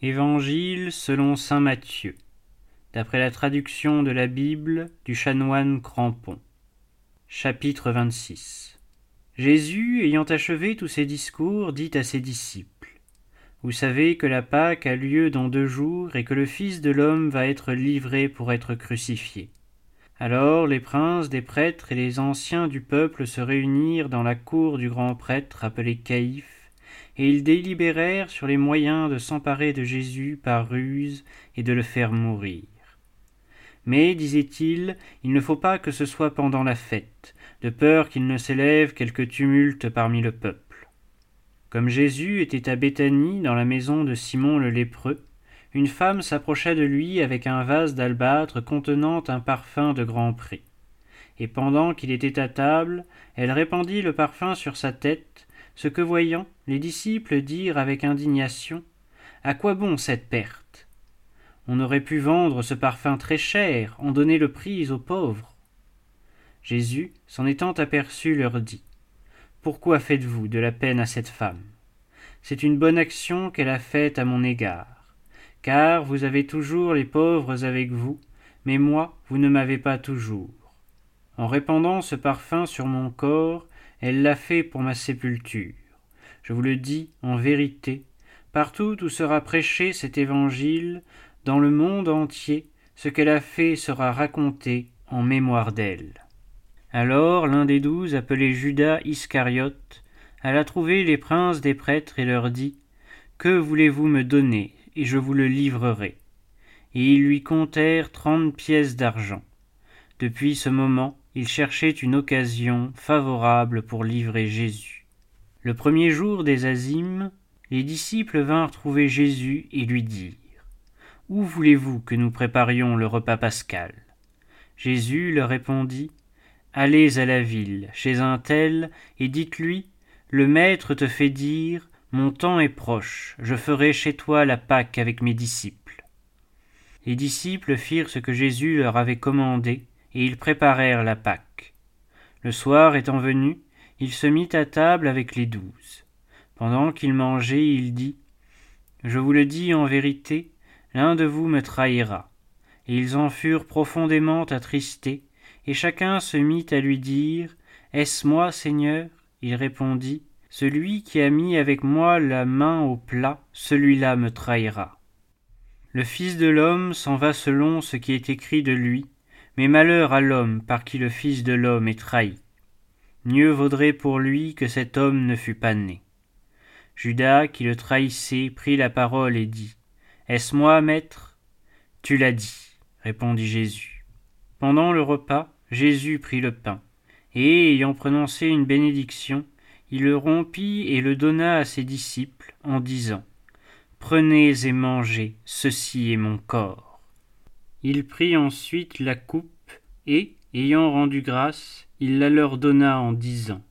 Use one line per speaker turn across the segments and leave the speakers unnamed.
Évangile selon saint Matthieu, d'après la traduction de la Bible du chanoine Crampon. Chapitre 26 Jésus, ayant achevé tous ses discours, dit à ses disciples Vous savez que la Pâque a lieu dans deux jours et que le Fils de l'homme va être livré pour être crucifié. Alors les princes des prêtres et les anciens du peuple se réunirent dans la cour du grand prêtre appelé Caïphe et ils délibérèrent sur les moyens de s'emparer de Jésus par ruse et de le faire mourir. Mais, disait-il, il ne faut pas que ce soit pendant la fête, de peur qu'il ne s'élève quelque tumulte parmi le peuple. Comme Jésus était à Béthanie, dans la maison de Simon le lépreux, une femme s'approcha de lui avec un vase d'albâtre contenant un parfum de grand prix. Et pendant qu'il était à table, elle répandit le parfum sur sa tête, ce que voyant, les disciples dirent avec indignation À quoi bon cette perte? On aurait pu vendre ce parfum très cher, en donner le prix aux pauvres. Jésus, s'en étant aperçu, leur dit Pourquoi faites-vous de la peine à cette femme? C'est une bonne action qu'elle a faite à mon égard, car vous avez toujours les pauvres avec vous, mais moi, vous ne m'avez pas toujours. En répandant ce parfum sur mon corps, elle l'a fait pour ma sépulture. Je vous le dis en vérité, partout où sera prêché cet évangile, dans le monde entier, ce qu'elle a fait sera raconté en mémoire d'elle. Alors l'un des douze, appelé Judas Iscariote, alla trouver les princes des prêtres et leur dit Que voulez-vous me donner, et je vous le livrerai? Et ils lui comptèrent trente pièces d'argent. Depuis ce moment, il cherchait une occasion favorable pour livrer Jésus. Le premier jour des Azimes, les disciples vinrent trouver Jésus et lui dirent Où voulez-vous que nous préparions le repas pascal? Jésus leur répondit Allez à la ville, chez un tel, et dites-lui Le Maître te fait dire Mon temps est proche, je ferai chez toi la Pâque avec mes disciples. Les disciples firent ce que Jésus leur avait commandé, et ils préparèrent la Pâque. Le soir étant venu, il se mit à table avec les douze. Pendant qu'il mangeait, il dit Je vous le dis en vérité, l'un de vous me trahira. Et ils en furent profondément attristés, et chacun se mit à lui dire Est-ce moi, Seigneur? Il répondit Celui qui a mis avec moi la main au plat, celui-là me trahira. Le Fils de l'homme s'en va selon ce qui est écrit de lui, mais malheur à l'homme par qui le Fils de l'homme est trahi. Mieux vaudrait pour lui que cet homme ne fût pas né. Judas, qui le trahissait, prit la parole et dit Est-ce moi, maître? Tu l'as dit, répondit Jésus. Pendant le repas, Jésus prit le pain, et, ayant prononcé une bénédiction, il le rompit et le donna à ses disciples, en disant Prenez et mangez, ceci est mon corps. Il prit ensuite la coupe, et, ayant rendu grâce, il la leur donna en disant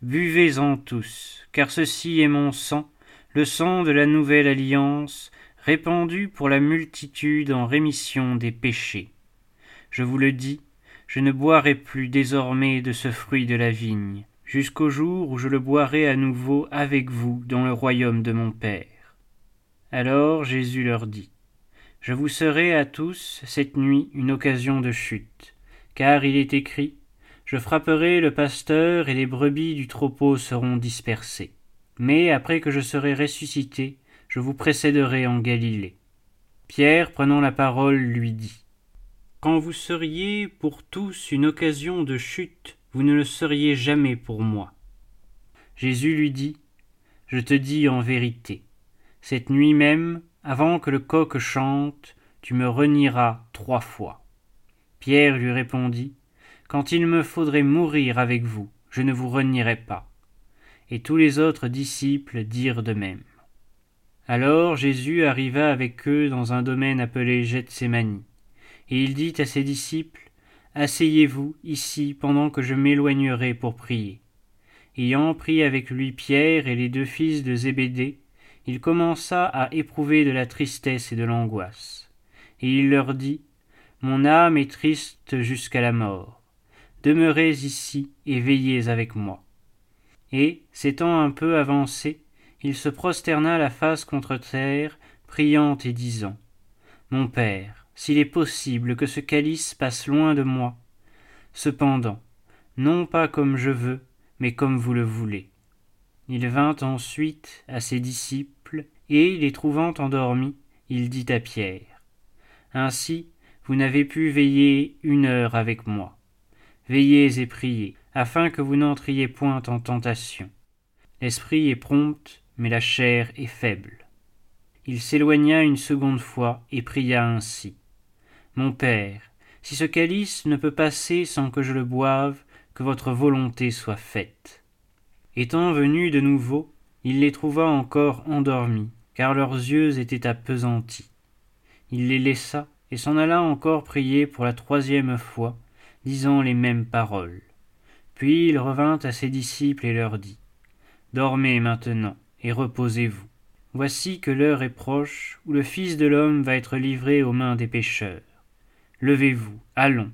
Buvez-en tous, car ceci est mon sang, le sang de la nouvelle alliance, répandu pour la multitude en rémission des péchés. Je vous le dis, je ne boirai plus désormais de ce fruit de la vigne, jusqu'au jour où je le boirai à nouveau avec vous dans le royaume de mon Père. Alors Jésus leur dit je vous serai à tous cette nuit une occasion de chute, car il est écrit Je frapperai le pasteur et les brebis du troupeau seront dispersées. Mais après que je serai ressuscité, je vous précéderai en Galilée. Pierre, prenant la parole, lui dit Quand vous seriez pour tous une occasion de chute, vous ne le seriez jamais pour moi. Jésus lui dit Je te dis en vérité, cette nuit même, avant que le coq chante, tu me renieras trois fois. Pierre lui répondit. Quand il me faudrait mourir avec vous, je ne vous renierai pas. Et tous les autres disciples dirent de même. Alors Jésus arriva avec eux dans un domaine appelé Gethsémani, et il dit à ses disciples Asseyez-vous ici pendant que je m'éloignerai pour prier. Ayant pris avec lui Pierre et les deux fils de Zébédée, il commença à éprouver de la tristesse et de l'angoisse. Et il leur dit Mon âme est triste jusqu'à la mort. Demeurez ici et veillez avec moi. Et, s'étant un peu avancé, il se prosterna la face contre terre, priant et disant Mon Père, s'il est possible que ce calice passe loin de moi, cependant, non pas comme je veux, mais comme vous le voulez. Il vint ensuite à ses disciples, et, les trouvant endormis, il dit à Pierre Ainsi, vous n'avez pu veiller une heure avec moi. Veillez et priez, afin que vous n'entriez point en tentation. L'esprit est prompt, mais la chair est faible. Il s'éloigna une seconde fois et pria ainsi. Mon Père, si ce calice ne peut passer sans que je le boive, que votre volonté soit faite. Étant venu de nouveau, il les trouva encore endormis, car leurs yeux étaient appesantis. Il les laissa et s'en alla encore prier pour la troisième fois, disant les mêmes paroles. Puis il revint à ses disciples et leur dit Dormez maintenant et reposez-vous. Voici que l'heure est proche où le Fils de l'homme va être livré aux mains des pécheurs. Levez-vous, allons,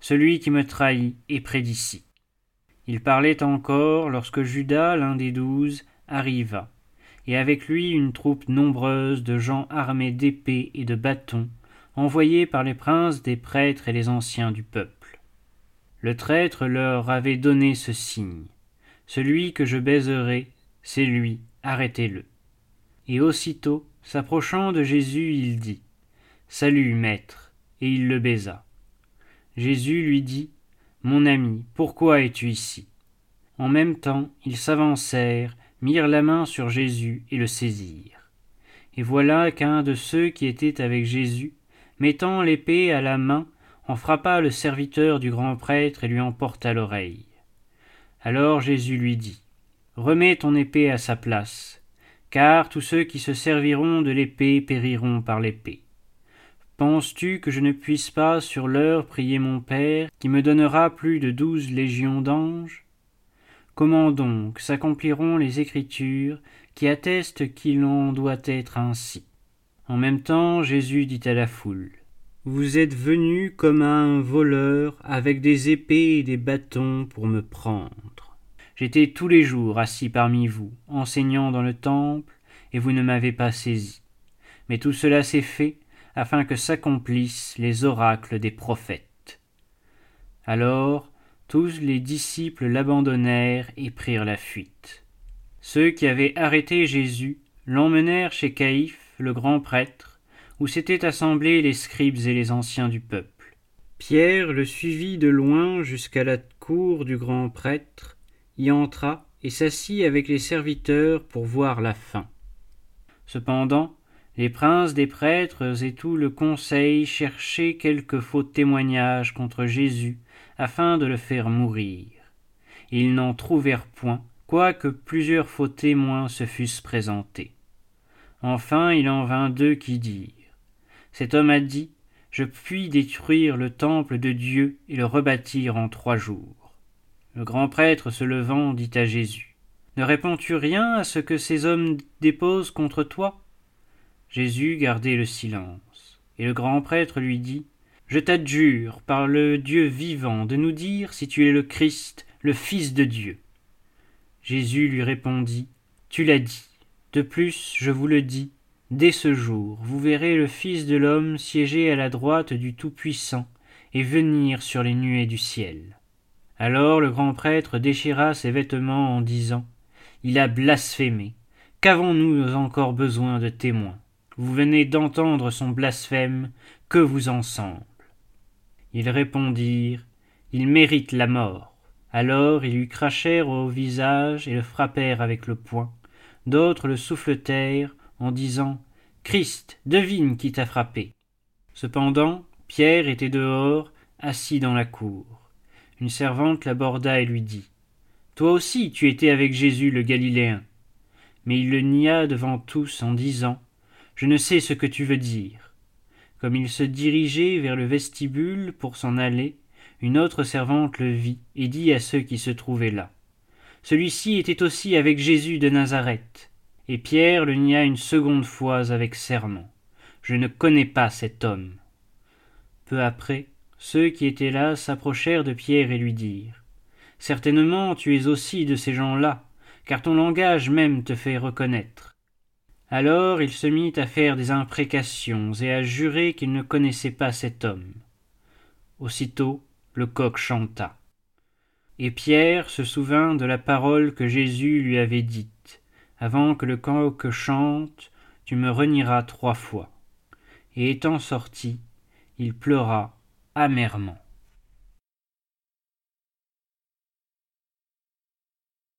celui qui me trahit est près d'ici. Il parlait encore lorsque Judas, l'un des douze, arriva, et avec lui une troupe nombreuse de gens armés d'épées et de bâtons, envoyés par les princes des prêtres et les anciens du peuple. Le traître leur avait donné ce signe. Celui que je baiserai, c'est lui, arrêtez-le. Et aussitôt, s'approchant de Jésus, il dit Salut, maître, et il le baisa. Jésus lui dit Mon ami, pourquoi es-tu ici? En même temps, ils s'avancèrent, mirent la main sur Jésus et le saisirent. Et voilà qu'un de ceux qui étaient avec Jésus, mettant l'épée à la main, en frappa le serviteur du grand prêtre et lui emporta l'oreille. Alors Jésus lui dit Remets ton épée à sa place, car tous ceux qui se serviront de l'épée périront par l'épée. Penses-tu que je ne puisse pas sur l'heure prier mon Père, qui me donnera plus de douze légions d'anges? Comment donc s'accompliront les Écritures qui attestent qu'il en doit être ainsi? En même temps, Jésus dit à la foule Vous êtes venus comme un voleur avec des épées et des bâtons pour me prendre. J'étais tous les jours assis parmi vous, enseignant dans le temple, et vous ne m'avez pas saisi. Mais tout cela s'est fait afin que s'accomplissent les oracles des prophètes. Alors tous les disciples l'abandonnèrent et prirent la fuite. Ceux qui avaient arrêté Jésus l'emmenèrent chez Caïphe, le grand prêtre, où s'étaient assemblés les scribes et les anciens du peuple. Pierre le suivit de loin jusqu'à la cour du grand prêtre, y entra et s'assit avec les serviteurs pour voir la fin. Cependant, les princes des prêtres et tout le conseil cherchaient quelque faux témoignage contre Jésus afin de le faire mourir. Ils n'en trouvèrent point, quoique plusieurs faux témoins se fussent présentés. Enfin il en vint deux qui dirent Cet homme a dit Je puis détruire le temple de Dieu et le rebâtir en trois jours. Le grand prêtre se levant dit à Jésus Ne réponds-tu rien à ce que ces hommes déposent contre toi? Jésus gardait le silence, et le grand prêtre lui dit Je t'adjure, par le Dieu vivant, de nous dire si tu es le Christ, le Fils de Dieu. Jésus lui répondit Tu l'as dit. De plus, je vous le dis, dès ce jour, vous verrez le Fils de l'homme siéger à la droite du Tout-Puissant et venir sur les nuées du ciel. Alors le grand prêtre déchira ses vêtements en disant Il a blasphémé. Qu'avons-nous encore besoin de témoins? Vous venez d'entendre son blasphème, que vous en semble Ils répondirent Il mérite la mort. Alors ils lui crachèrent au visage et le frappèrent avec le poing. D'autres le souffletèrent en disant Christ, devine qui t'a frappé. Cependant, Pierre était dehors, assis dans la cour. Une servante l'aborda et lui dit Toi aussi tu étais avec Jésus le Galiléen. Mais il le nia devant tous en disant je ne sais ce que tu veux dire. Comme il se dirigeait vers le vestibule pour s'en aller, une autre servante le vit et dit à ceux qui se trouvaient là. Celui-ci était aussi avec Jésus de Nazareth. Et Pierre le nia une seconde fois avec serment. Je ne connais pas cet homme. Peu après, ceux qui étaient là s'approchèrent de Pierre et lui dirent. Certainement tu es aussi de ces gens-là, car ton langage même te fait reconnaître. Alors il se mit à faire des imprécations et à jurer qu'il ne connaissait pas cet homme. Aussitôt le coq chanta. Et Pierre se souvint de la parole que Jésus lui avait dite. Avant que le coq chante, tu me renieras trois fois. Et étant sorti, il pleura amèrement.